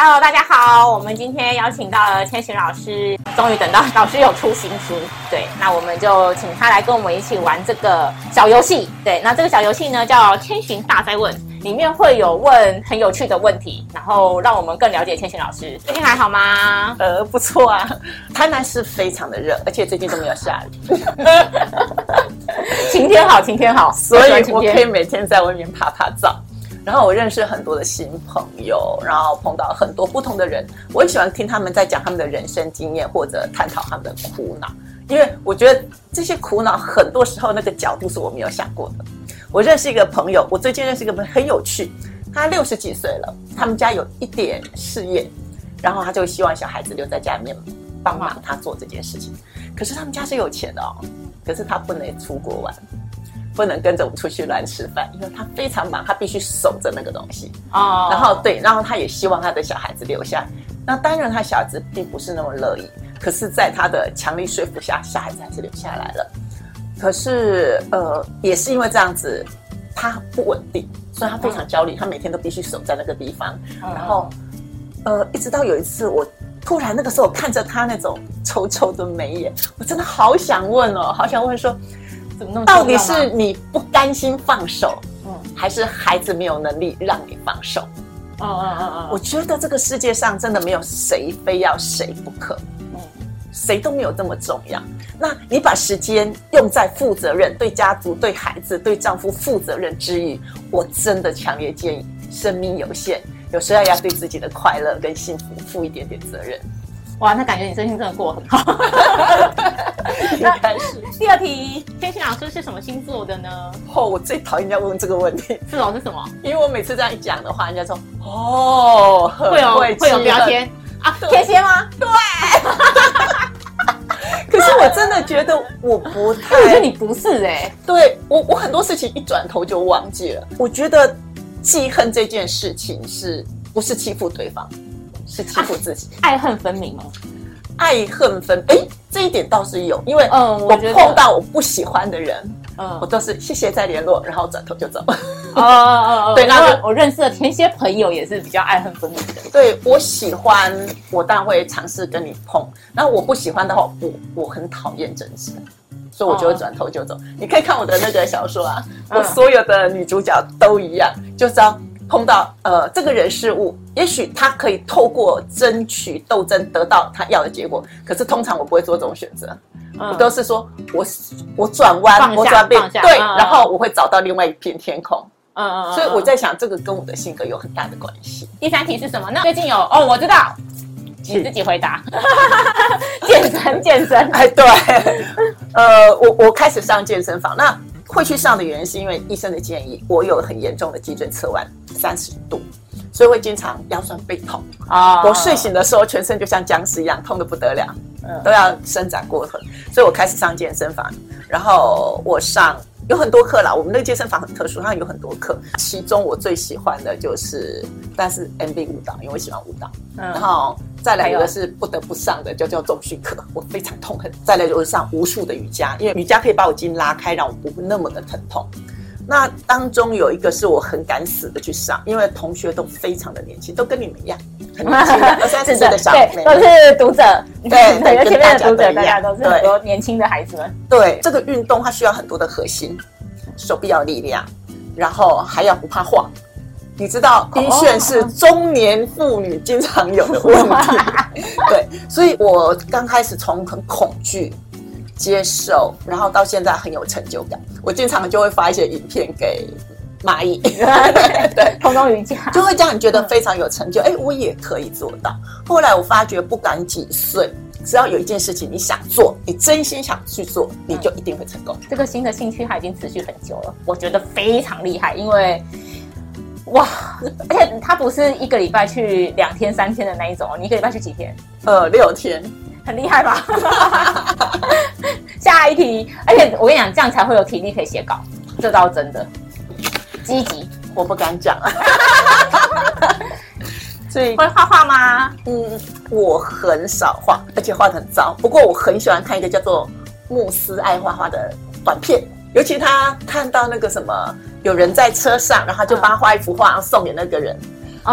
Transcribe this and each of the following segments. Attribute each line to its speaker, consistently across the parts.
Speaker 1: Hello，大家好，我们今天邀请到了千寻老师，终于等到老师有出新书，对，那我们就请他来跟我们一起玩这个小游戏，对，那这个小游戏呢叫千寻大哉问，里面会有问很有趣的问题，然后让我们更了解千寻老师。最近还好吗？
Speaker 2: 呃，不错啊，台南是非常的热，而且最近都没有下雨，
Speaker 1: 晴天好，晴天好，
Speaker 2: 所以我可以每天在外面趴趴走。然后我认识很多的新朋友，然后碰到很多不同的人，我很喜欢听他们在讲他们的人生经验或者探讨他们的苦恼，因为我觉得这些苦恼很多时候那个角度是我没有想过的。我认识一个朋友，我最近认识一个朋友很有趣，他六十几岁了，他们家有一点事业，然后他就希望小孩子留在家里面帮忙他做这件事情。可是他们家是有钱的哦，可是他不能出国玩。不能跟着我们出去乱吃饭，因为他非常忙，他必须守着那个东西。哦。然后对，然后他也希望他的小孩子留下。那当然，他小孩子并不是那么乐意。可是，在他的强力说服下，小孩子还是留下来了。可是，呃，也是因为这样子，他不稳定，所以他非常焦虑。他每天都必须守在那个地方。然后，呃，一直到有一次，我突然那个时候看着他那种抽抽的眉眼，我真的好想问哦，好想问说。到底是你不甘心放手，嗯，还是孩子没有能力让你放手？我觉得这个世界上真的没有谁非要谁不可，嗯，谁都没有这么重要。那你把时间用在负责任、对家族、对孩子、对丈夫负责任之余，我真的强烈建议，生命有限，有时候要对自己的快乐跟幸福负一点点责任。
Speaker 1: 哇，那感觉你最近真的过得很好。那第二题，天心老师是什么星座的呢？
Speaker 2: 哦，我最讨厌人家问这个问题。
Speaker 1: 是哦，是什么？
Speaker 2: 因为我每次这样一讲的话，人家说哦，
Speaker 1: 会有会有标签啊，天蝎吗？
Speaker 2: 对。可是我真的觉得我不太，
Speaker 1: 我觉得你不是哎、欸。
Speaker 2: 对我，我很多事情一转头就忘记了。我觉得记恨这件事情是不是欺负对方？是欺负自己，
Speaker 1: 爱恨分明吗？
Speaker 2: 爱恨分，哎，这一点倒是有，因为嗯，我碰到我不喜欢的人，嗯，我都是谢谢再联络，然后转头就走。哦哦
Speaker 1: 哦，对，那我我认识的天蝎朋友也是比较爱恨分明的。
Speaker 2: 对，我喜欢，我当然会尝试跟你碰，然后我不喜欢的话，我我很讨厌争执，所以我就会转头就走。你可以看我的那个小说啊，我所有的女主角都一样，就知道。碰到呃这个人事物，也许他可以透过争取斗争得到他要的结果，可是通常我不会做这种选择，嗯、我都是说我我转弯，我转变下对，嗯、然后我会找到另外一片天空。嗯嗯，所以我在想，这个跟我的性格有很大的关系。
Speaker 1: 第三题是什么？那最近有哦，我知道，你自己回答。健身健身，
Speaker 2: 哎对，呃我我开始上健身房那。会去上的原因是因为医生的建议，我有很严重的脊椎侧弯三十度，所以会经常腰酸背痛啊。我睡醒的时候全身就像僵尸一样痛得不得了，都要伸展过腿，所以我开始上健身房，然后我上有很多课啦。我们那个健身房很特殊，它有很多课，其中我最喜欢的就是，但是 MB 舞蹈，因为我喜欢舞蹈，然后。再来一个是不得不上的，就叫重训课，我非常痛恨。再来就是上无数的瑜伽，因为瑜伽可以把我筋拉开，让我不那么的疼痛。那当中有一个是我很敢死的去上，因为同学都非常的年轻，都跟你们一样，很年轻的二三十岁的小 妹妹，
Speaker 1: 都是读者，
Speaker 2: 对，对，
Speaker 1: 跟前面的读者大家都是很多年轻的孩子们。
Speaker 2: 对，这个运动它需要很多的核心，手臂要力量，然后还要不怕晃。你知道晕眩是中年妇女经常有的问题，对，所以我刚开始从很恐惧接受，然后到现在很有成就感。我经常就会发一些影片给蚂蚁，对，
Speaker 1: 空中瑜伽，
Speaker 2: 就会这样，你觉得非常有成就。哎，我也可以做到。后来我发觉，不管几岁，只要有一件事情你想做，你真心想去做，你就一定会成功。
Speaker 1: 这个新的兴趣它已经持续很久了，我觉得非常厉害，因为。哇，而且它不是一个礼拜去两天三天的那一种，你一个礼拜去几天？
Speaker 2: 呃，六天，
Speaker 1: 很厉害吧？下一题，而且我跟你讲，这样才会有体力可以写稿，这倒真的。积极，
Speaker 2: 我不敢讲。
Speaker 1: 所以会画画吗？
Speaker 2: 嗯，我很少画，而且画的很糟。不过我很喜欢看一个叫做慕斯爱画画的短片，尤其他看到那个什么。有人在车上，然后他就帮他画一幅画，然后送给那个人。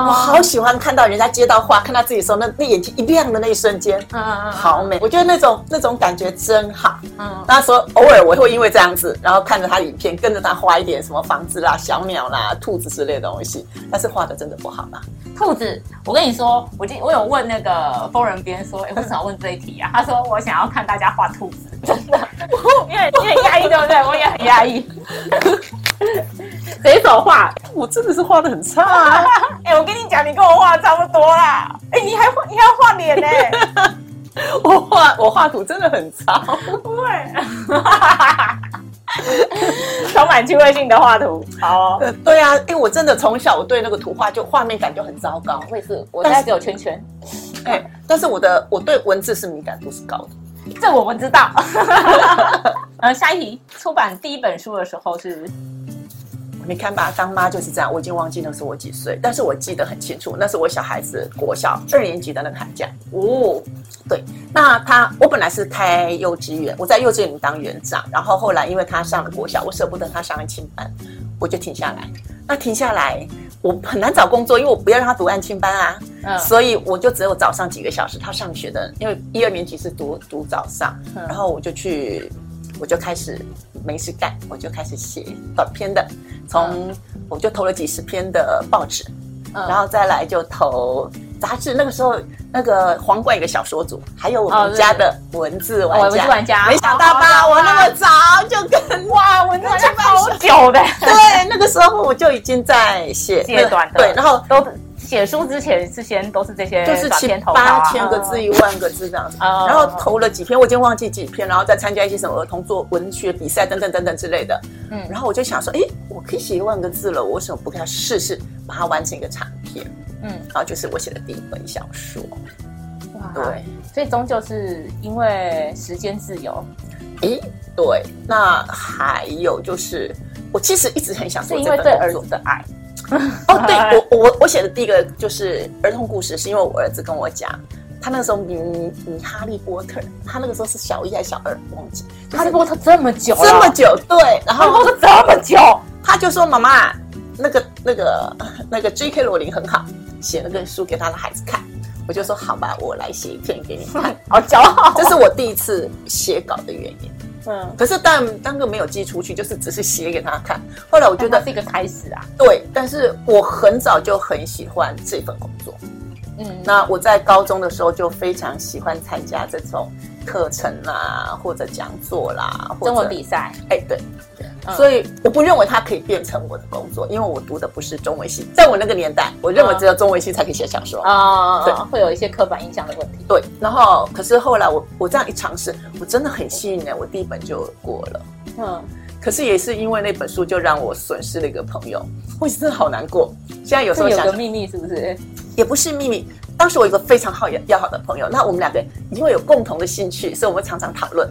Speaker 2: 我好喜欢看到人家接到话，看到自己的时候，那那眼睛一亮的那一瞬间，嗯嗯嗯，好美。我觉得那种那种感觉真好。嗯，那时候偶尔我会因为这样子，然后看着他影片，跟着他画一点什么房子啦、小鸟啦、兔子之类的东西，但是画的真的不好啦？
Speaker 1: 兔子，我跟你说，我今我有问那个疯人编说，哎，为什么要问这一题啊？他说我想要看大家画兔子，真的，我也你很压抑，对不对？我也很压抑。随手画，
Speaker 2: 我真的是画的很差啊！
Speaker 1: 哎、欸，我跟你讲，你跟我画差不多啦。哎、欸，你还画，你还要画脸呢？
Speaker 2: 我画我画图真的很差，
Speaker 1: 不会，充满趣味性的画图。好、哦，
Speaker 2: 对啊，因为我真的从小我对那个图画就画面感就很糟糕。
Speaker 1: 我也是，我现在只有圈圈。
Speaker 2: 哎、欸，但是我的我对文字是敏感度是高的，
Speaker 1: 这我们知道。呃，下一题，出版第一本书的时候是。
Speaker 2: 你看吧，当妈就是这样。我已经忘记那时候我几岁，但是我记得很清楚，那是我小孩子国小二年级的那个寒假。哦，对，那他我本来是开幼稚园，我在幼稚园里当园长，然后后来因为他上了国小，我舍不得他上安亲班，我就停下来。那停下来，我很难找工作，因为我不要让他读安亲班啊。嗯，所以我就只有早上几个小时他上学的，因为一二年级是读读早上，然后我就去。我就开始没事干，我就开始写短篇的，从我就投了几十篇的报纸，嗯、然后再来就投杂志。那个时候，那个皇冠有个小说组，还有我们家的文字玩家，哦、文字玩家，没想到吧？我那么早就跟哇，文字 玩家好久的，对，那个时候我就已经在写
Speaker 1: 写短的，
Speaker 2: 对，然后都。
Speaker 1: 写书之前是先都是这些，
Speaker 2: 就是七八千个字、一万个字这样子，然后投了几篇，我已经忘记几篇，然后再参加一些什么儿童作文学比赛等等等等之类的。嗯，然后我就想说，哎，我可以写一万个字了，我为什么不给他试试，把它完成一个长篇？嗯，然后就是我写的第一本小说。哇，对，
Speaker 1: 所以终究是因为时间自由。
Speaker 2: 诶，对，那还有就是，我其实一直很想做，
Speaker 1: 是因为对儿子的爱。
Speaker 2: 哦，对我我我写的第一个就是儿童故事，是因为我儿子跟我讲，他那个时候迷迷哈利波特，他那个时候是小一还是小二，忘记。
Speaker 1: 哈利波特这么久，
Speaker 2: 这么久，对，然后
Speaker 1: 说这么久，
Speaker 2: 他就说妈妈，那个那个那个 J.K. 罗琳很好，写了个书给他的孩子看，我就说好吧，我来写一篇给你看，
Speaker 1: 好骄傲，
Speaker 2: 这是我第一次写稿的原因。嗯，可是但当个没有寄出去，就是只是写给他看。后来我觉得
Speaker 1: 是一个开始啊。
Speaker 2: 对，但是我很早就很喜欢这份工作。嗯，那我在高中的时候就非常喜欢参加这种课程啦，或者讲座啦，或者
Speaker 1: 中文比赛。
Speaker 2: 哎，对。所以我不认为它可以变成我的工作，因为我读的不是中文系。在我那个年代，我认为只有中文系才可以写小说
Speaker 1: 啊，对，会有一些刻板印象的问题。
Speaker 2: 对，然后可是后来我我这样一尝试，我真的很幸运呢，我第一本就过了。嗯，可是也是因为那本书，就让我损失了一个朋友，我真的好难过。现在有时候想
Speaker 1: 有个秘密是不是？
Speaker 2: 也不是秘密。当时我有一个非常好要好的朋友，那我们两个因为有共同的兴趣，所以我们常常讨论。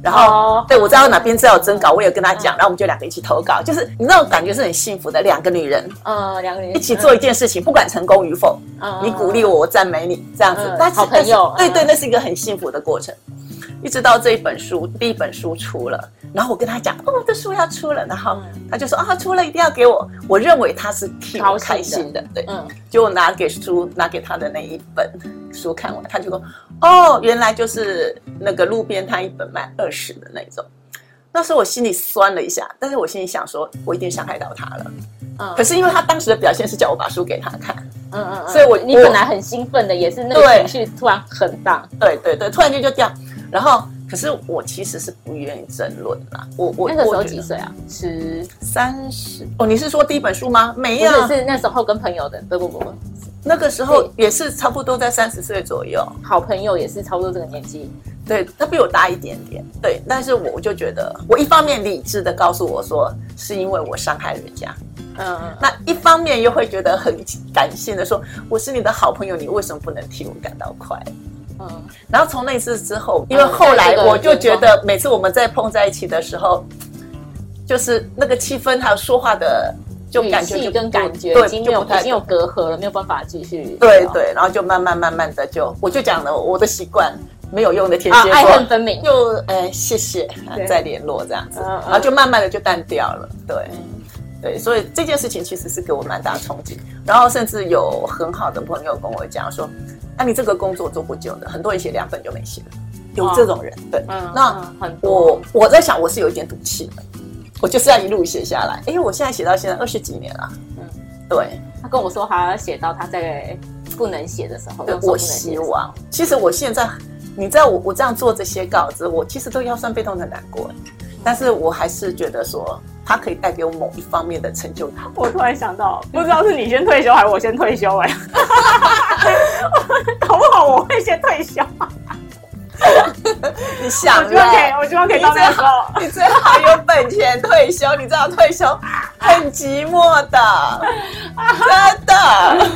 Speaker 2: 然后，oh, 对，我知道哪边资料有征稿，我也跟他讲，然后我们就两个一起投稿，就是你那种感觉是很幸福的，两个女人，嗯，两个女人一起做一件事情，不管成功与否，你鼓励我，我赞美你，这样子，
Speaker 1: 但好朋友，
Speaker 2: 对对，那是一个很幸福的过程。一直到这一本书，第一本书出了，然后我跟他讲，哦，这书要出了，然后他就说，啊，出了一定要给我。我认为他是挺开心的，对，嗯，就拿给书拿给他的那一本书看完，他就说，哦，原来就是那个路边摊一本卖二十的那种。那时候我心里酸了一下，但是我心里想说，我一定伤害到他了。嗯，可是因为他当时的表现是叫我把书给他看，嗯嗯，所以我
Speaker 1: 你本来很兴奋的，也是那个情绪突然很大，
Speaker 2: 对对对，突然间就这样。然后，可是我其实是不愿意争论啦。我我
Speaker 1: 那个时候几岁啊？十
Speaker 2: 三十哦。你是说第一本书吗？没有，
Speaker 1: 是，是那时候跟朋友的。不不不不，
Speaker 2: 那个时候也是差不多在三十岁左右。
Speaker 1: 好朋友也是差不多这个年纪。
Speaker 2: 对，他比我大一点点。对，但是我就觉得，我一方面理智的告诉我说，是因为我伤害人家。嗯，那一方面又会觉得很感性的说，我是你的好朋友，你为什么不能替我感到快？嗯，然后从那次之后，因为后来我就觉得，每次我们在碰在一起的时候，就是那个气氛还有说话的，就感觉
Speaker 1: 跟感觉已经没有已经有隔阂了，没有办法继续。
Speaker 2: 对对，然后就慢慢慢慢的就，我就讲了我的习惯，没有用的天蝎座，爱
Speaker 1: 恨分明，
Speaker 2: 就哎谢谢，再联络这样子，然后就慢慢的就淡掉了。对，对，所以这件事情其实是给我蛮大冲击。然后甚至有很好的朋友跟我讲说：“那、啊、你这个工作做不久的，很多人写两本就没写了。”有这种人，对，嗯、那我我在想，我是有一点赌气的，我就是要一路写下来。因为，我现在写到现在二十几年了，嗯，对。
Speaker 1: 他跟我说，他要写到他在不能写的时候。
Speaker 2: 我希望，其实我现在，你知道我我这样做这些稿子，我其实都要算被动的难过，但是我还是觉得说，它可以带给我某一方面的成就感。
Speaker 1: 我突然想到，不知道是你先退休还是我先退休哎、欸，搞不好我会先退休。
Speaker 2: 你想，
Speaker 1: 我希望可以，我希望可以到那个时候，
Speaker 2: 你最好有本钱退休。你知道退休 很寂寞的，真的。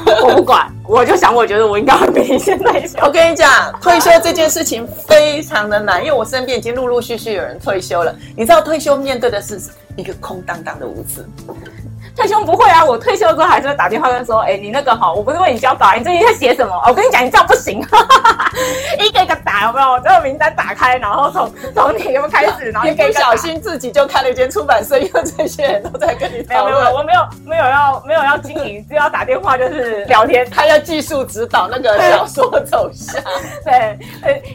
Speaker 1: 我不管，我就想，我觉得我应该会比你先退休。
Speaker 2: 我跟你讲，退休这件事情非常的难，因为我身边已经陆陆续续有人退休了。你知道退休面对的是一个空荡荡的屋子。
Speaker 1: 退休不会啊，我退休之后还是会打电话跟说，哎、欸，你那个好，我不是为你交稿，你最近在写什么？我跟你讲，你这样不行，一个一个打，有没有？这个名单打开，然后从从你有没有开始，然后一个一个
Speaker 2: 不小心自己就开了一间出版社，因为这些人都在跟你。
Speaker 1: 没有没有，我没有没有要没有要经营，只要打电话就是 聊天，
Speaker 2: 他要技术指导那个小说走向。
Speaker 1: 对，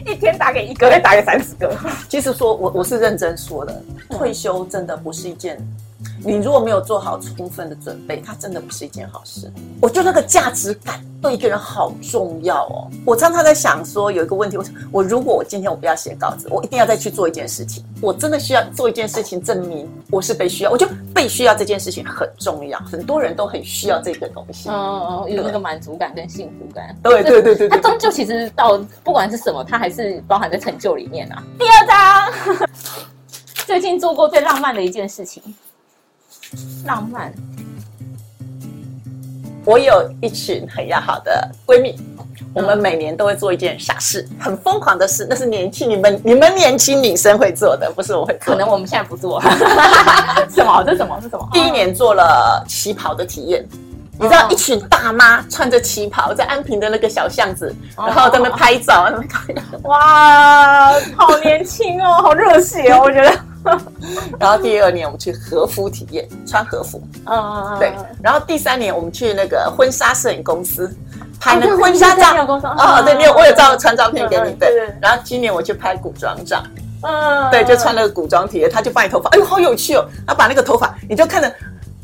Speaker 1: 一天打给一个，再打给三十个。
Speaker 2: 其实说我我是认真说的，退休真的不是一件。你如果没有做好充分的准备，它真的不是一件好事。我觉得那个价值感对一个人好重要哦。我常常在想说，有一个问题，我我如果我今天我不要写稿子，我一定要再去做一件事情，我真的需要做一件事情证明我是被需要。我觉得被需要这件事情很重要，很多人都很需要这个东西。
Speaker 1: 嗯，有那个满足感跟幸福感。
Speaker 2: 对对对对对，
Speaker 1: 它终究其实到不管是什么，它还是包含在成就里面啊。第二章，最近做过最浪漫的一件事情。浪漫。
Speaker 2: 我有一群很要好的闺蜜，我们每年都会做一件傻事，很疯狂的事。那是年轻你们你们年轻女生会做的，不是我会做。
Speaker 1: 可能我们现在不做。什么？这什么？是什么？
Speaker 2: 第一年做了旗袍的体验，你知道，一群大妈穿着旗袍在安平的那个小巷子，然后在那拍照。
Speaker 1: 哇，好年轻哦，好热血哦，我觉得。
Speaker 2: 然后第二年我们去和服体验，穿和服。嗯嗯嗯。对。然后第三年我们去那个婚纱摄影公司拍那个婚纱照。哦，对，你有我有照传照片给你。对。然后今年我去拍古装照。嗯。对，就穿那个古装体验，他就把你头发，哎呦，好有趣哦！他把那个头发，你就看着，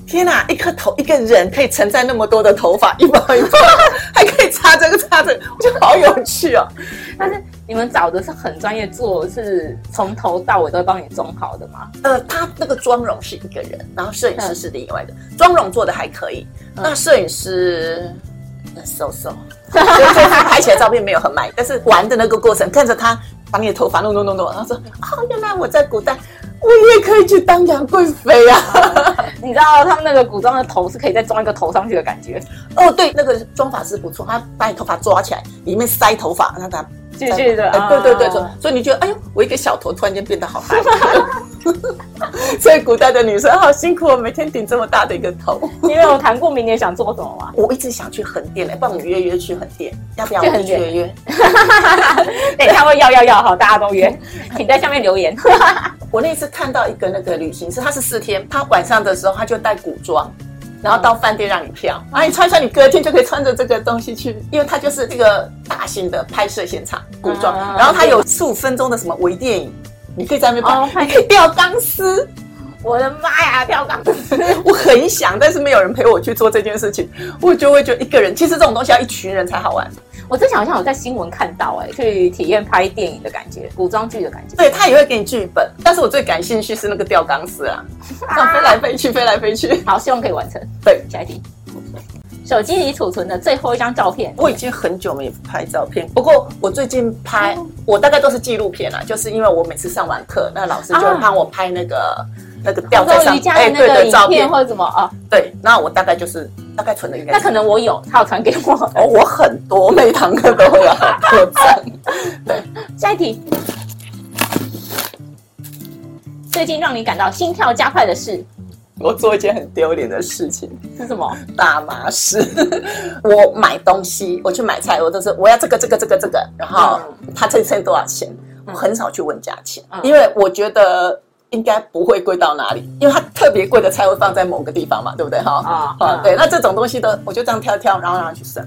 Speaker 2: 天哪，一颗头，一个人可以承载那么多的头发，一包一包，还可以插这个插这个，我觉得好有趣哦。
Speaker 1: 但是。你们找的是很专业做，是从头到尾都会帮你装好的吗？
Speaker 2: 呃，他那个妆容是一个人，然后摄影师是另外的，妆容做的还可以。那摄影师，so so，所以他拍起来照片没有很满意，但是玩的那个过程，看着他把你的头发弄弄弄弄，然后说，哦，原来我在古代，我也可以去当杨贵妃啊！
Speaker 1: 你知道他们那个古装的头是可以再装一个头上去的感觉。
Speaker 2: 哦，对，那个妆发师不错，他把你头发抓起来，里面塞头发，让他。
Speaker 1: 继续的，
Speaker 2: 哎，对对对，所所以你觉得，哎呦，我一个小头突然间变得好大，所以古代的女生好辛苦哦，每天顶这么大的一个头。
Speaker 1: 你有谈过明年想做什么吗？
Speaker 2: 我一直想去横店，来帮我们约约去横店，要不要？去约约。
Speaker 1: 等一下会要要要，好，大家都约，请在下面留言。
Speaker 2: 我那次看到一个那个旅行社，他是四天，他晚上的时候他就带古装。然后到饭店让你挑，然后你穿穿，你隔天就可以穿着这个东西去，因为它就是这个大型的拍摄现场，古装。然后它有十五分钟的什么微电影，你可以在那边拍，你可以吊钢丝。
Speaker 1: 我的妈呀，跳钢丝！
Speaker 2: 我很想，但是没有人陪我去做这件事情，我就会觉得一个人。其实这种东西要一群人才好玩。
Speaker 1: 我之前好像有在新闻看到，哎，去体验拍电影的感觉，古装剧的感觉。
Speaker 2: 对，他也会给你剧本，但是我最感兴趣是那个吊钢丝啊，啊，飞来飞去，飞来飞去。
Speaker 1: 好，希望可以完成。
Speaker 2: 对，
Speaker 1: 下一题。手机里储存的最后一张照片。
Speaker 2: 我已经很久没拍照片，不过我最近拍，我大概都是纪录片啦，就是因为我每次上完课，那老师就会帮我拍那个。那个吊在上面，哎，对的照片
Speaker 1: 或者什么啊？
Speaker 2: 对，那我大概就是大概存的应该。
Speaker 1: 那可能我有，他有传给我。
Speaker 2: 哦，我很多，每堂课都会有很多赞。对，
Speaker 1: 下一题。最近让你感到心跳加快的事？
Speaker 2: 我做一件很丢脸的事情。
Speaker 1: 是什么？
Speaker 2: 大麻事。我买东西，我去买菜，我都是我要这个这个这个这个，然后他这称多少钱？我很少去问价钱，因为我觉得。应该不会贵到哪里，因为它特别贵的菜会放在某个地方嘛，对不对？哈
Speaker 1: 啊
Speaker 2: 啊，对，那这种东西的，我就这样挑挑，然后拿去省。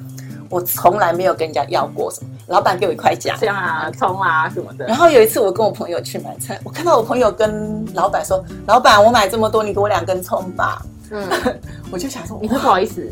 Speaker 2: 我从来没有跟人家要过什么，老板给我一块姜，
Speaker 1: 像啊葱啊什么的。
Speaker 2: 然后有一次我跟我朋友去买菜，我看到我朋友跟老板说：“老板，我买这么多，你给我两根葱吧。”嗯，我就想说，
Speaker 1: 你会不好意思？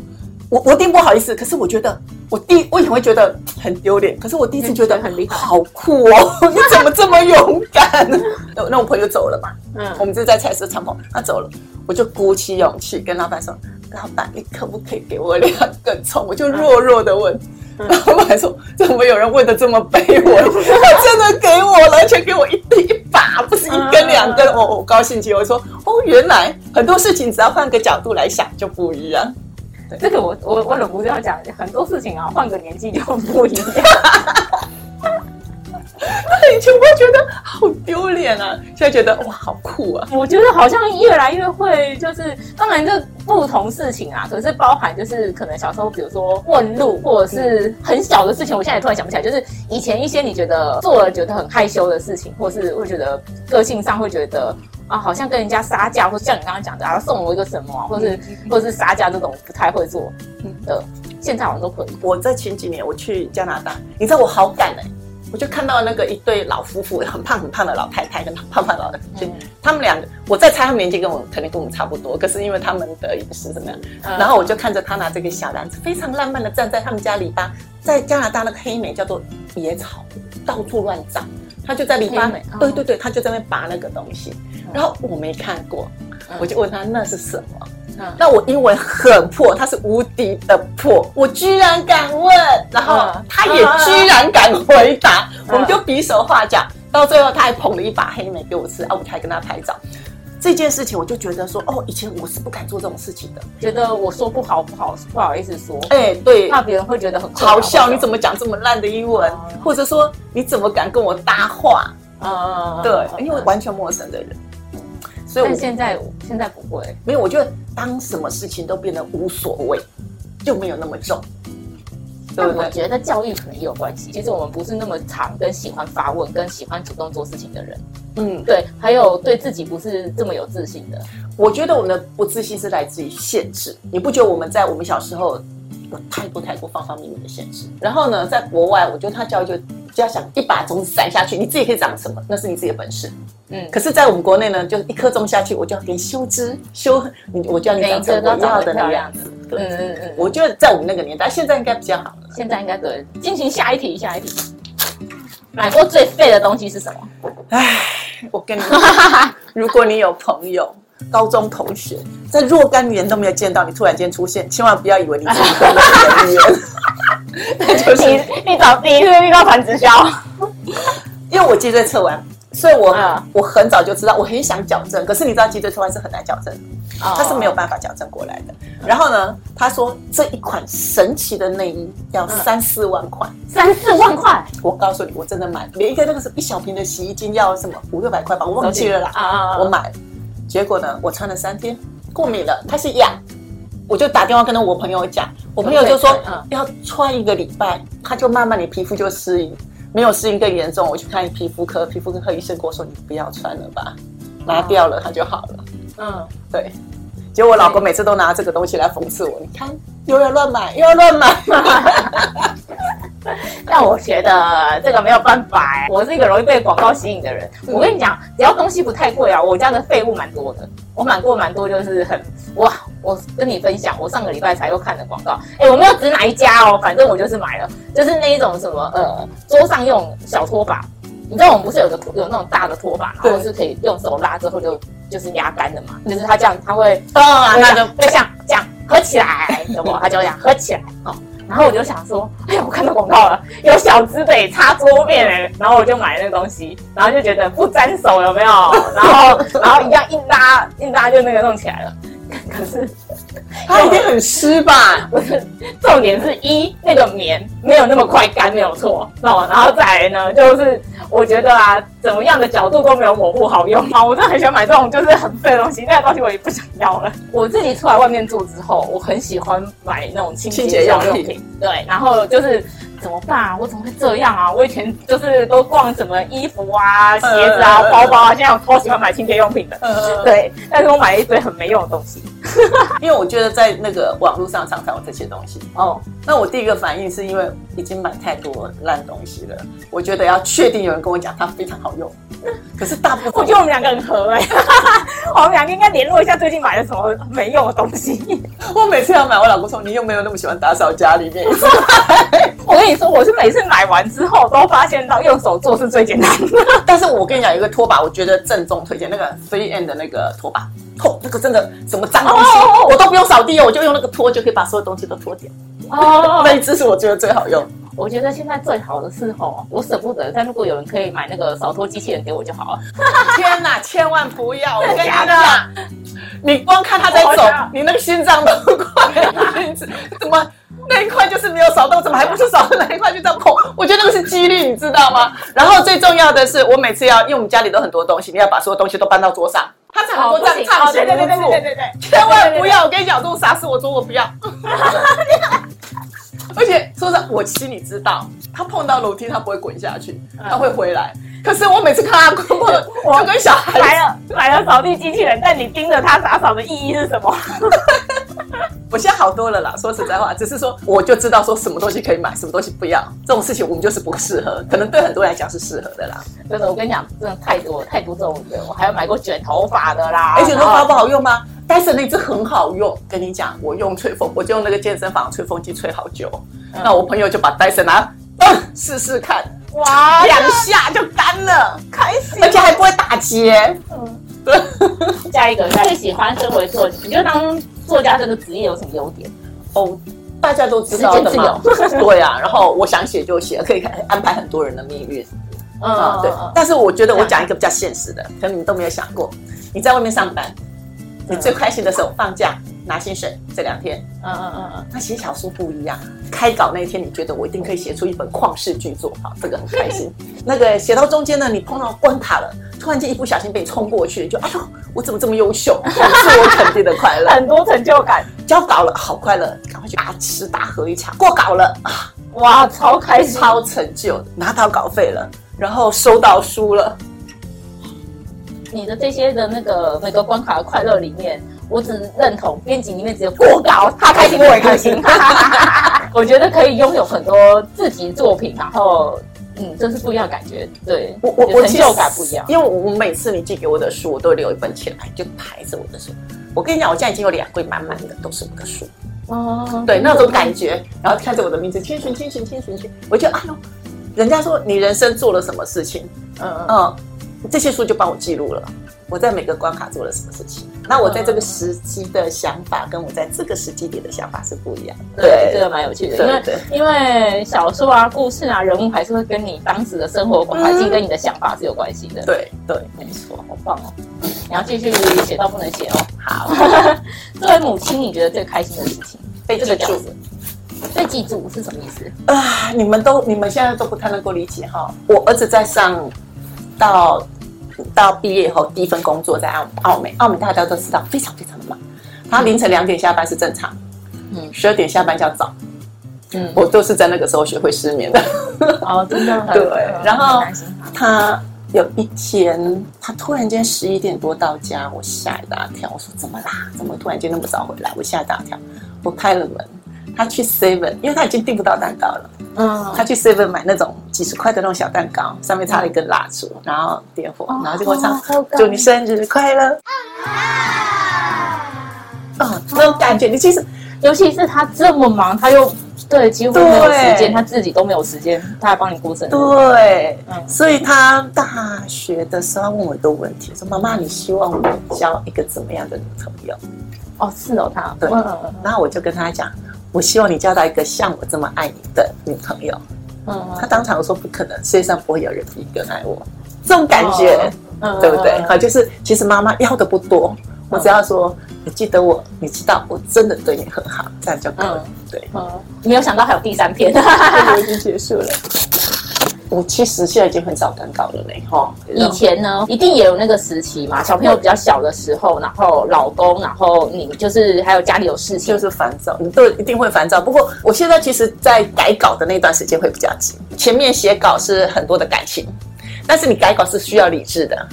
Speaker 2: 我我一定不好意思。可是我觉得，我第我以前会觉得很丢脸，可是我第一次觉得很厉害，好酷哦！你怎么这么勇敢？那 那我朋友走了嘛？嗯，我们就在菜市场旁，他走了，我就鼓起勇气跟老板说。老板，你可不可以给我两根葱？我就弱弱的问，嗯、老板说：“怎么有人问的这么卑微？他真的给我了，而且给我一一把，不是一根两根。嗯”我我高兴极了，我说：“哦，原来很多事情只要换个角度来想就不一样。”
Speaker 1: 这个我我我忍不住要讲，很多事情啊，换个年纪就不一样。
Speaker 2: 那以前我会觉得好丢脸啊，现在觉得哇，好酷啊！
Speaker 1: 我觉得好像越来越会，就是当然这不同事情啊，可是包含就是可能小时候，比如说问路，或者是很小的事情，我现在也突然想不起来，就是以前一些你觉得做了觉得很害羞的事情，或是会觉得个性上会觉得啊，好像跟人家杀价，或像你刚刚讲的啊，送我一个什么，或是或是杀价这种不太会做的，现在好像都可以。
Speaker 2: 我在前几年我去加拿大，你知道我好感哎、欸。我就看到那个一对老夫妇，很胖很胖的老太太跟胖胖老的，就他们两个，我在猜他们年纪跟我肯定跟我们差不多，可是因为他们的饮食怎么样，然后我就看着他拿这个小篮子，非常浪漫的站在他们家篱笆，在加拿大那个黑莓叫做野草，到处乱长，他就在篱笆，对对对，他就在那边拔那个东西，然后我没看过，我就问他那是什么。那我英文很破，他是无敌的破，我居然敢问，然后他也居然敢回答，我们就比手画脚，到最后他还捧了一把黑莓给我吃，啊，我还跟他拍照。这件事情我就觉得说，哦，以前我是不敢做这种事情的，
Speaker 1: 觉得我说不好不好不好意思说，
Speaker 2: 哎，对，
Speaker 1: 怕别人会觉得很
Speaker 2: 好笑，你怎么讲这么烂的英文，或者说你怎么敢跟我搭话？啊，对，因为完全陌生的人。
Speaker 1: 所以但现在现在不会，
Speaker 2: 没有，我觉得当什么事情都变得无所谓，就没有那么重。
Speaker 1: 对不对？我觉得教育可能也有关系。其实我们不是那么常跟喜欢发问、跟喜欢主动做事情的人。嗯，对。还有对自己不是这么有自信的。
Speaker 2: 我觉得我们的不自信是来自于限制。你不觉得我们在我们小时候有太多太多方方面面的限制？然后呢，在国外，我觉得他教育就就要想一把种子撒下去，你自己可以长什么，那是你自己的本事。嗯，可是，在我们国内呢，就一颗种下去，我就要给你修枝修，你我叫你长成我要的那个样子。嗯嗯嗯，我觉得在我们那个年代，现在应该比较好了。
Speaker 1: 现在应该对。进行下一题，下一题。买过最废的东西是什么？
Speaker 2: 唉，我跟你说，如果你有朋友，高中同学，在若干年都没有见到你，突然间出现，千万不要以为你是朋友的缘。
Speaker 1: 那就是你，你找第一次遇到传直销，
Speaker 2: 因为我脊椎侧弯。所以我，我、嗯、我很早就知道，我很想矫正，可是你知道，脊椎侧弯是很难矫正的，它是没有办法矫正过来的。哦、然后呢，他说这一款神奇的内衣要三四万块，
Speaker 1: 三四万块。
Speaker 2: 我告诉你，我真的买，连一个那个是一小瓶的洗衣精要什么五六百块吧，我忘记了啦。啊、我买了，结果呢，我穿了三天，过敏了，它是痒，我就打电话跟我朋友讲，我朋友就说要穿一个礼拜，它就慢慢你皮肤就适应。没有适应更严重，我去看皮肤科，皮肤科医生跟我说：“你不要穿了吧，拿掉了它就好了。”嗯，对。结果我老公每次都拿这个东西来讽刺我，你看又要乱买，又要乱买。
Speaker 1: 但我觉得这个没有办法哎，我是一个容易被广告吸引的人。我跟你讲，只要东西不太贵啊，我家的废物蛮多的。我买过蛮多，就是很哇。我跟你分享，我上个礼拜才又看的广告。哎，我没有指哪一家哦，反正我就是买了，就是那一种什么呃，桌上用小拖把。你知道我们不是有个有那种大的拖把，然后是可以用手拉之后就就是压干的嘛？就是它这样，它会啊，那就会像这样合起来，有没有？它就这样合起来哦。然后我就想说，哎呀，我看到广告了，有小资得擦桌面哎，然后我就买那个东西，然后就觉得不沾手，有没有？然后然后一样一拉一拉就那个弄起来了。可是
Speaker 2: 它一定很湿吧？
Speaker 1: 不是，重点是一那个棉没有那么快干，没有错。那然后再来呢，就是我觉得啊，怎么样的角度都没有抹布好用啊。我真的很喜欢买这种就是很废的东西，那个东西我也不想要了。我自己出来外面住之后，我很喜欢买那种清洁用品。对，然后就是怎么办啊？我怎么会这样啊？我以前就是都逛什么衣服啊、鞋子啊、包包啊，现在我超喜欢买清洁用品的。对，但是我买了一堆很没用的东西。
Speaker 2: 因为我觉得在那个网络上常常有这些东西。哦，那我第一个反应是因为已经买太多烂东西了，我觉得要确定有人跟我讲它非常好用。可是大部分，
Speaker 1: 我觉得我们两个很合哎，我们两个应该联络一下最近买了什么没用的东西。
Speaker 2: 我每次要买，我老公说，你又没有那么喜欢打扫家里面。
Speaker 1: 我跟你说，我是每次买完之后都发现到用手做是最简单的。
Speaker 2: 但是我跟你讲，有一个拖把，我觉得郑重推荐那个 3M 的那个拖把，拖那个真的什么脏东西我都不用扫地哦，我就用那个拖就可以把所有东西都拖掉。哦，那一支是我觉得最好用。
Speaker 1: 我觉得现在最好的是吼，我舍不得，但如果有人可以买那个扫拖机器人给我就好了。
Speaker 2: 天哪，千万不要！我跟你讲，你光看他在走，你那个心脏都快了。怎么那一块就是没有扫到？怎么还不是扫的那一块就这样碰？我觉得那个是几率，你知道吗？然后最重要的是，我每次要，因为我们家里都很多东西，你要把所有东西都搬到桌上，他才能够这样畅行无阻。千万不要！我跟你讲，这种傻事我说我不要。而且说实话，我心里知道，他碰到楼梯他不会滚下去，他会回来。可是我每次看他滚，我 就跟小孩
Speaker 1: 来了来了扫地机器人，但你盯着他打扫的意义是什么？
Speaker 2: 我现在好多了啦。说实在话，只是说我就知道说什么东西可以买，什么东西不要。这种事情我们就是不适合，可能对很多人来讲是适合的啦。
Speaker 1: 真的，我跟你讲，真的太多太多这种人，我还有买过卷头发的啦。
Speaker 2: 而且头发不好用吗？戴森那支很好用，跟你讲，我用吹风，我就用那个健身房吹风机吹好久。嗯、那我朋友就把戴森拿，嗯，试试看，哇，两下就干了，开心，而且还不会打结。嗯，对。
Speaker 1: 下一个，最喜欢生活作家，你觉得当作家这个职业有什么优点？
Speaker 2: 哦，大家都知道的嘛。对啊，然后我想写就写，可以安排很多人的命运。嗯，嗯，对。但是我觉得我讲一个比较现实的，可能你们都没有想过，你在外面上班。你最开心的时候，放假拿薪水这两天，嗯嗯嗯嗯，那写小说不一样。开稿那一天，你觉得我一定可以写出一本旷世巨作，好，这个很开心。那个写到中间呢，你碰到关卡了，突然间一不小心被冲过去，就哎呦，我怎么这么优秀？自我肯定的快乐，
Speaker 1: 很多成就感。
Speaker 2: 交稿了，好快乐，赶快去大吃大喝一场。过稿了啊，
Speaker 1: 哇，超开心，
Speaker 2: 超成就，拿到稿费了，然后收到书了。
Speaker 1: 你的这些的那个那个关卡的快乐里面，我只认同编辑里面只有过稿，他开心我也开心。我觉得可以拥有很多自己作品，然后嗯，这是不一样的感觉。对，我我我成就感不一样，
Speaker 2: 因为我每次你寄给我的书，我都留一本起来，就排着我的书。我跟你讲，我现在已经有两柜满满的都是我的书。哦，对，那种感觉，然后看着我的名字，千寻千寻千寻千，我就哎呦，人家说你人生做了什么事情？嗯嗯。嗯这些书就帮我记录了我在每个关卡做了什么事情。那我在这个时期的想法跟我在这个时期点的想法是不一样的。
Speaker 1: 对，这个蛮有趣的。因为因为小说啊、故事啊、人物还是会跟你当时的生活环境跟你的想法是有关系的。
Speaker 2: 对对，
Speaker 1: 没错，好棒哦！你要继续写到不能写哦。好。作为母亲，你觉得最开心的事情？
Speaker 2: 被记住。
Speaker 1: 被记住是什么意思
Speaker 2: 啊？你们都你们现在都不太能够理解哈。我儿子在上。到到毕业以后，第一份工作在澳澳美，澳美大家都知道非常非常的忙。他凌晨两点下班是正常，嗯，十二点下班叫早，嗯，我都是在那个时候学会失眠的。
Speaker 1: 哦，真的。
Speaker 2: 对，然后他有一天，他突然间十一点多到家，我吓一大跳。我说怎么啦？怎么突然间那么早回来？我吓一大跳。我开了门，他去 seven，因为他已经订不到蛋糕了。嗯，他去 seven 买那种几十块的那种小蛋糕，上面插了一根蜡烛，然后点火，然后就会唱祝你生日快乐。啊，那种感觉，你其实，
Speaker 1: 尤其是他这么忙，他又对几乎没有时间，他自己都没有时间，他还帮你过生日。
Speaker 2: 对，所以他大学的时候问我一个问题，说妈妈，你希望我交一个怎么样的女朋友？
Speaker 1: 哦，是哦，他
Speaker 2: 对，然后我就跟他讲。我希望你交到一个像我这么爱你的女朋友。嗯，他当场说不可能，世界上不会有人比你更爱我。这种感觉，哦、对不对？好、嗯，就是其实妈妈要的不多，嗯、我只要说你记得我，你知道我真的对你很好，这样就可以。嗯、对，
Speaker 1: 嗯，没有想到还有第三篇，
Speaker 2: 我已经结束了。我其实现在已经很少尴尬了嘞。哈，
Speaker 1: 以前呢，一定也有那个时期嘛，小朋友比较小的时候，然后老公，然后你就是还有家里有事情，
Speaker 2: 就是烦躁，你都一定会烦躁。不过我现在其实，在改稿的那段时间会比较急。前面写稿是很多的感情，但是你改稿是需要理智的。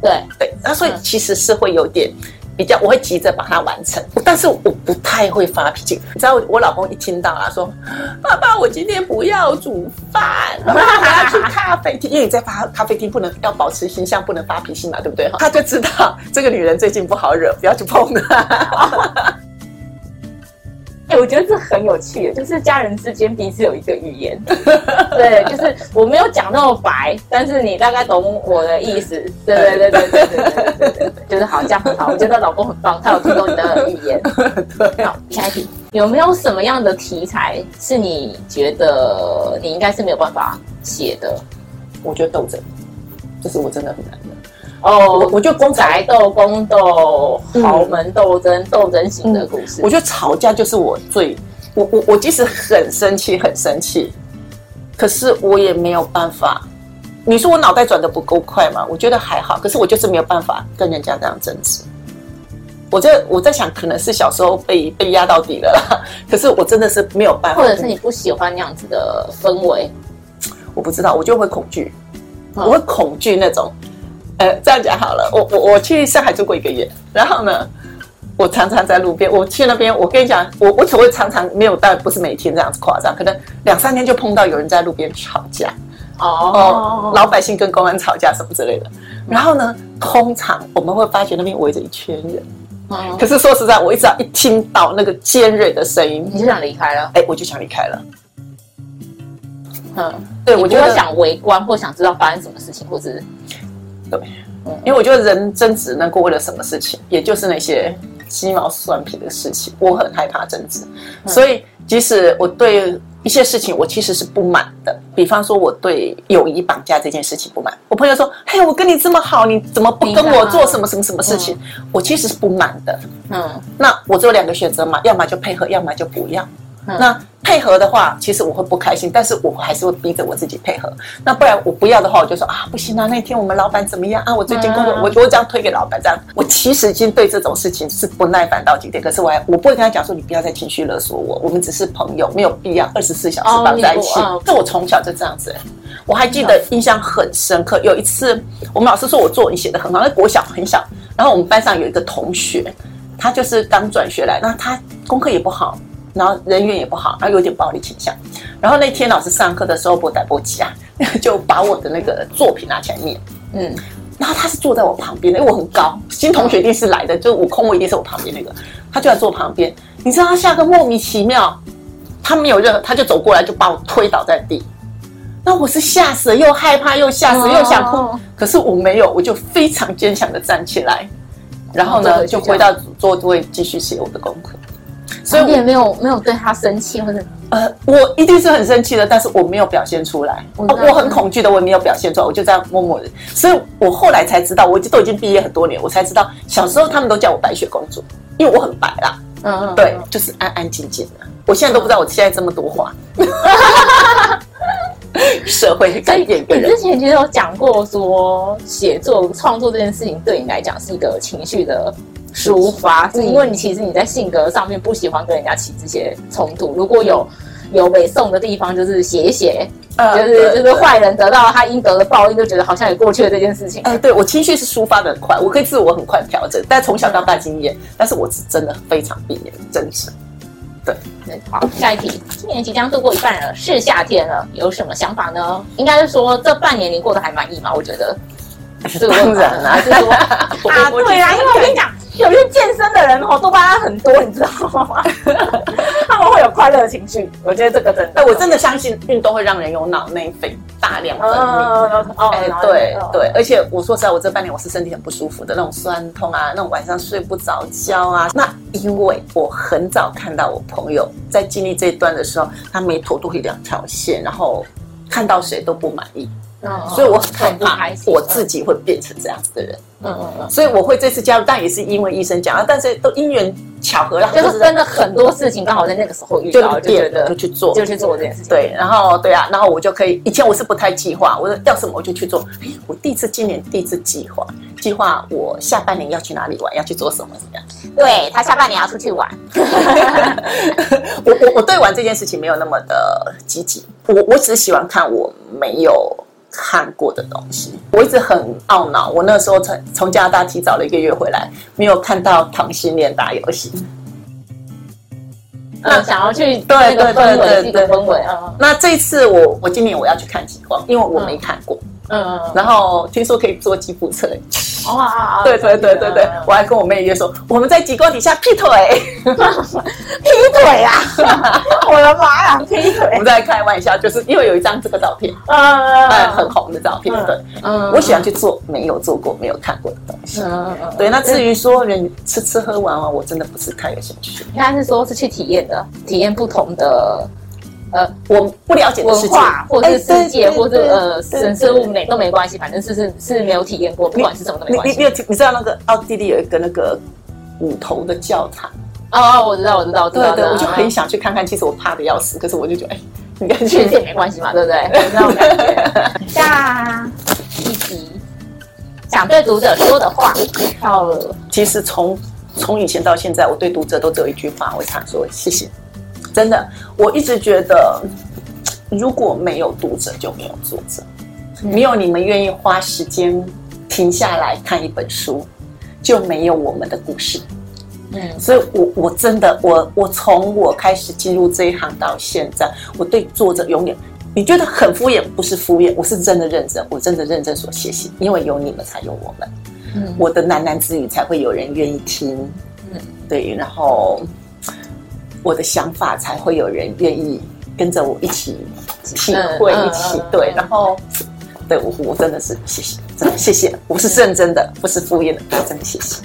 Speaker 1: 对
Speaker 2: 对，那所以其实是会有点。比较我会急着把它完成，但是我不太会发脾气。你知道我老公一听到啊，说：“爸爸，我今天不要煮饭，我要去咖啡厅。”因为你在发咖啡厅不能要保持形象，不能发脾气嘛，对不对？他就知道这个女人最近不好惹，不要去碰她。
Speaker 1: 哎、欸，我觉得这很有趣，就是家人之间彼此有一个语言，对，就是我没有讲那么白，但是你大概懂我的意思，对对对对对对对对对，就是好，这样很好，我觉得老公很棒，他有听懂你的语言。对，好，下一题，有没有什么样的题材是你觉得你应该是没有办法写的？
Speaker 2: 我觉得斗争，这是我真的很难的。
Speaker 1: 哦，我我就公宅斗、宫斗、豪门斗争、斗争型的故事。
Speaker 2: 我觉得吵架就是我最，我我我即使很生气，很生气，可是我也没有办法。你说我脑袋转的不够快吗？我觉得还好，可是我就是没有办法跟人家这样争执。我在我在想，可能是小时候被被压到底了啦，可是我真的是没有办法。
Speaker 1: 或者是你不喜欢那样子的氛围？
Speaker 2: 我不知道，我就会恐惧，我会恐惧那种。呃，这样讲好了，我我我去上海住过一个月，然后呢，我常常在路边，我去那边，我跟你讲，我我所谓常常没有，到不是每天这样子夸张，可能两三天就碰到有人在路边吵架，哦，哦，老百姓跟公安吵架什么之类的，然后呢，通常我们会发觉那边围着一圈人，哦，可是说实在，我一直要一听到那个尖锐的声音，
Speaker 1: 你就想离开了，
Speaker 2: 哎，我就想离开了，
Speaker 1: 嗯，对，我就想围观或想知道发生什么事情，或是。
Speaker 2: 对，因为我觉得人争执能够为了什么事情，也就是那些鸡毛蒜皮的事情，我很害怕争执。所以，即使我对一些事情我其实是不满的，比方说我对友谊绑架这件事情不满。我朋友说：“嘿，我跟你这么好，你怎么不跟我做什么什么什么事情？”我其实是不满的。嗯，那我只有两个选择嘛，要么就配合，要么就不要。那配合的话，其实我会不开心，但是我还是会逼着我自己配合。那不然我不要的话，我就说啊，不行啊，那天我们老板怎么样啊？我最近工作，我就会这样推给老板。这样，我其实已经对这种事情是不耐烦到极点。可是我还我不会跟他讲说，你不要再情绪勒索我，我们只是朋友，没有必要二十四小时绑在一起。这我从小就这样子。我还记得印象很深刻，有一次我们老师说我作文写得很好，那国小很小，然后我们班上有一个同学，他就是刚转学来，那他功课也不好。然后人缘也不好，然后有点暴力倾向。然后那天老师上课的时候，不带不急啊，就把我的那个作品拿起来念。嗯，然后他是坐在我旁边的，因为我很高，新同学一定是来的，就我空位一定是我旁边那个，他就在坐旁边。你知道他下课莫名其妙，他没有任何，他就走过来就把我推倒在地。那我是吓死了，又害怕又吓死，又想哭，可是我没有，我就非常坚强的站起来，然后呢就回到座位继续写我的功课。
Speaker 1: 所以你也没有没有对他生气，或者
Speaker 2: 呃，我一定是很生气的，但是我没有表现出来。我，我很恐惧的，我也没有表现出来，我就这样默默的。所以我后来才知道，我都已经毕业很多年，我才知道小时候他们都叫我白雪公主，因为我很白啦。嗯嗯，对，就是安安静静的。我现在都不知道我现在这么多话。社会改变一个人。
Speaker 1: 你之前其实有讲过说，写作创作这件事情对你来讲是一个情绪的。抒发是因为你其实你在性格上面不喜欢跟人家起这些冲突，如果有有北宋的地方，就是写一写，就是就是坏人得到他应得的报应，就觉得好像也过去了这件事情。
Speaker 2: 哎，对，我情绪是抒发的很快，我可以自我很快调整，但从小到大经验，但是我是真的非常避免争执。对，
Speaker 1: 好，下一题，今年即将度过一半了，是夏天了，有什么想法呢？应该是说这半年你过得还满意吗？我觉得，
Speaker 2: 当然啦，
Speaker 1: 是说 啊，对啊，因为我跟你讲。有些健身的人哦，多巴胺很多，你知道吗？他们会有快乐的情绪。我觉得这个真的，
Speaker 2: 哎，我真的相信运动会让人有脑内啡大量分泌。哦，哎，对对，而且我说实在，我这半年我是身体很不舒服的，那种酸痛啊，那种晚上睡不着觉啊。那因为我很早看到我朋友在经历这一段的时候，他眉头都会两条线，然后看到谁都不满意。所以我很害怕我自己会变成这样子的人。嗯嗯嗯。所以我会这次加入，但也是因为医生讲啊，但是都因缘巧合了，
Speaker 1: 就是真的很多事情刚好在那个时候遇到，就觉得
Speaker 2: 就去做，
Speaker 1: 就去做这件事情。
Speaker 2: 对，然后对啊，然后我就可以，以前我是不太计划，我说要什么我就去做。哎，我第一次今年第一次计划，计划我下半年要去哪里玩，要去做什么怎么样？
Speaker 1: 对，他下半年要出去玩。
Speaker 2: 我我我对玩这件事情没有那么的积极，我我只喜欢看我没有。看过的东西，我一直很懊恼。我那时候从从加拿大提早了一个月回来，没有看到同性恋打游戏。
Speaker 1: 那想要去对对对对对氛围啊。
Speaker 2: 那这次我我今年我要去看极光，因为我没看过。嗯嗯。然后听说可以坐吉普车。
Speaker 1: 哇！
Speaker 2: 对对对对对，我还跟我妹约说，我们在极光底下劈腿，
Speaker 1: 劈腿啊！我的妈呀，劈腿！
Speaker 2: 我们在开玩笑，就是因为有一张这个照片，
Speaker 1: 嗯，
Speaker 2: 很红的照片，对，嗯，我喜欢去做没有做过、没有看过的东西，嗯嗯，对。那至于说人吃吃喝玩玩，我真的不是太有兴趣。
Speaker 1: 应该是说是去体验的，体验不同的。
Speaker 2: 呃，我不了解的世界，
Speaker 1: 或者是世界，或者呃，神生物美都没关系，反正是是是没有体验过，不管是什么都没关系。
Speaker 2: 你你有你知道那个奥地利有一个那个五头的教堂？
Speaker 1: 哦哦，我知道，我知道，对对，
Speaker 2: 我就很想去看看。其实我怕的要死，可是我就觉得，哎，你跟
Speaker 1: 去也没关系嘛，对不对？那种感觉。下一集想对读者说的话，到了。
Speaker 2: 其实从从以前到现在，我对读者都只有一句话，我常说谢谢。真的，我一直觉得，如果没有读者，就没有作者，没有你们愿意花时间停下来看一本书，就没有我们的故事。嗯，所以我我真的，我我从我开始进入这一行到现在，我对作者永远，你觉得很敷衍，不是敷衍，我是真的认真，我真的认真说谢谢，因为有你们才有我们，嗯，我的喃喃自语才会有人愿意听，嗯，对，然后。我的想法才会有人愿意跟着我一起体会，一起对，然后对我我真的是谢谢，真的谢谢，我是认真的，不是敷衍的，真的谢谢。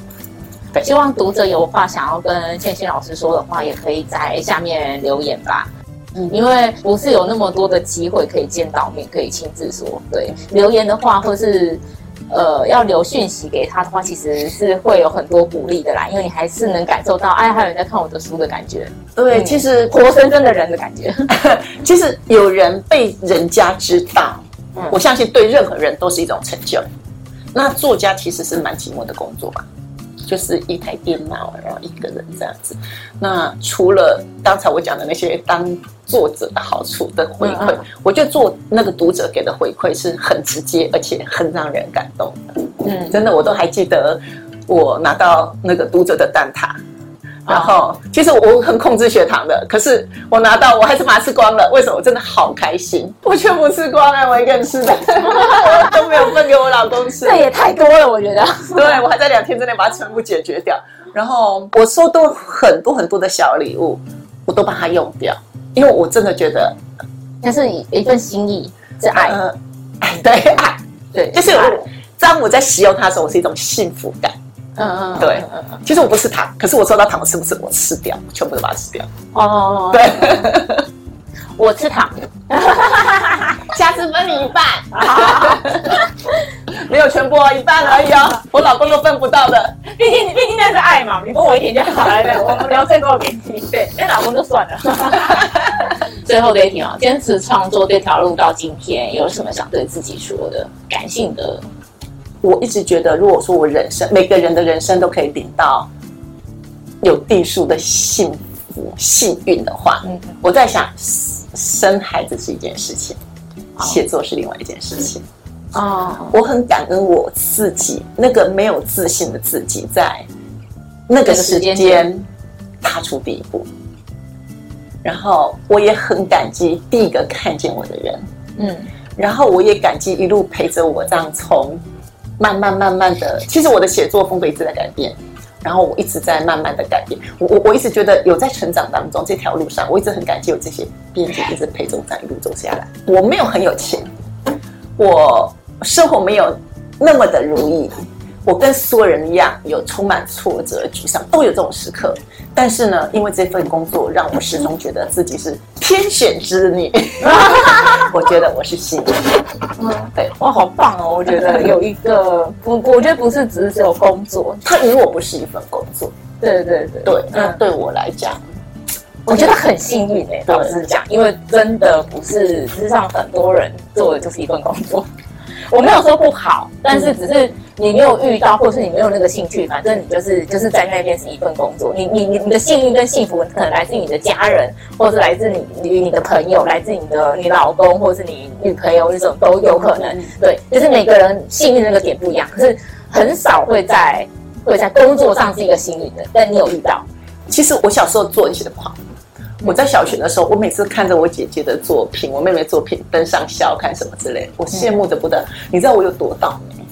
Speaker 1: 对，希望读者有话想要跟倩欣老师说的话，也可以在下面留言吧。嗯，因为不是有那么多的机会可以见到面，可以亲自说。对，留言的话或是。呃，要留讯息给他的话，其实是会有很多鼓励的啦，因为你还是能感受到，哎，还有人在看我的书的感觉。
Speaker 2: 对，嗯、其实
Speaker 1: 活生生的人的感觉。
Speaker 2: 其实有人被人家知道，嗯、我相信对任何人都是一种成就。那作家其实是蛮寂寞的工作吧。就是一台电脑，然后一个人这样子。那除了刚才我讲的那些当作者的好处的回馈，我觉得做那个读者给的回馈是很直接，而且很让人感动的。嗯，真的，我都还记得我拿到那个读者的蛋挞。然后，其实我很控制血糖的，可是我拿到我还是把它吃光了。为什么？我真的好开心，我全部吃光了，我一个人吃的，我 都没有分给我老公吃。
Speaker 1: 这也太多了，我觉得。
Speaker 2: 对，我还在两天之内把它全部解决掉。然后我收到很多很多的小礼物，我都把它用掉，因为我真的觉得
Speaker 1: 那是一份心意，是爱。
Speaker 2: 呃、对爱，对，就是当我在使用它的时候，我是一种幸福感。嗯嗯，对，其实我不吃糖，可是我收到糖，我是不吃我吃掉，全部都把它吃掉？哦，对，
Speaker 1: 我吃糖，下次分你一半，
Speaker 2: 没有全部哦，一半而已哦，我老公都分不到的，
Speaker 1: 毕竟毕竟那是爱嘛，你分我一点就好了，我们聊最多给你，对，那老公就算了。最后这一题啊，坚持创作这条路到今天，有什么想对自己说的？感性的。
Speaker 2: 我一直觉得，如果说我人生每个人的人生都可以领到有定数的幸福幸运的话，嗯，我在想，生孩子是一件事情，写作是另外一件事情。哦，我很感恩我自己那个没有自信的自己，在那个时间踏出第一步，然后我也很感激第一个看见我的人，嗯，然后我也感激一路陪着我这样从。慢慢慢慢的，其实我的写作风格一直在改变，然后我一直在慢慢的改变。我我我一直觉得有在成长当中，这条路上，我一直很感激有这些编辑一直陪着我这一路走下来。我没有很有钱，我生活没有那么的如意，我跟所有人一样，有充满挫折、沮丧，都有这种时刻。但是呢，因为这份工作，让我始终觉得自己是天选之女。我觉得我是幸运。
Speaker 1: 嗯，对，哇，好棒哦！我觉得有一个，我我觉得不是只是只有工作，
Speaker 2: 它与我不是一份工作。
Speaker 1: 对对对
Speaker 2: 对，嗯，对我来讲，
Speaker 1: 我觉得很幸运诶。老实讲，因为真的不是，事实上很多人做的就是一份工作。我没有说不好，但是只是你没有遇到，或是你没有那个兴趣，反正你就是就是在那边是一份工作。你你你你的幸运跟幸福可能来自你的家人，或是来自你与你的朋友，来自你的你老公，或是你女朋友那种都有可能。对，就是每个人幸运那个点不一样，可是很少会在会在工作上是一个幸运的。但你有遇到？
Speaker 2: 其实我小时候做一些的不好。我在小学的时候，我每次看着我姐姐的作品，我妹妹作品登上校刊什么之类，我羡慕的不得。你知道我有多倒霉？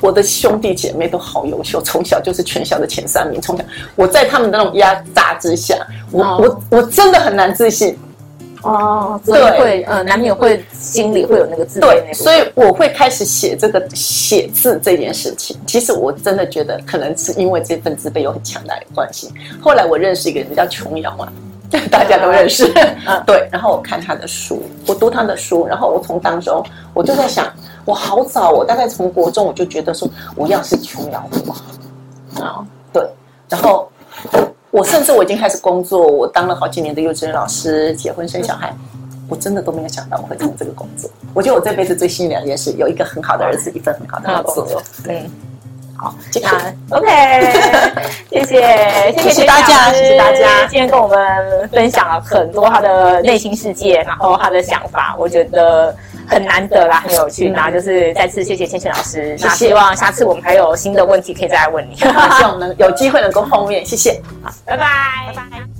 Speaker 2: 我的兄弟姐妹都好优秀，从小就是全校的前三名。从小我在他们的那种压榨之下，我我我真的很难自信。
Speaker 1: 哦，所以会呃，难免会心里会有那个自卑。
Speaker 2: 对，所以我会开始写这个写字这件事情。其实我真的觉得，可能是因为这份自卑有很强大的关系。后来我认识一个人叫琼瑶嘛。大家都认识，嗯，对。然后我看他的书，我读他的书，然后我从当中，我就在想，我好早，我大概从国中我就觉得说，我要是琼瑶的话，啊，对。然后我甚至我已经开始工作，我当了好几年的幼稚园老师，结婚生小孩，我真的都没有想到我会从这个工作。我觉得我这辈子最幸运两件事，有一个很好的儿子，一份很好的工作，对。好，
Speaker 1: 那 OK，谢谢，谢谢大家，谢谢大家，今天跟我们分享了很多他的内心世界，然后他的想法，我觉得很难得啦，很有趣。然后就是再次谢谢千千老师，那希望下次我们还有新的问题可以再来问你，
Speaker 2: 希望能有机会能够碰面，谢谢，
Speaker 1: 好，拜拜，拜拜。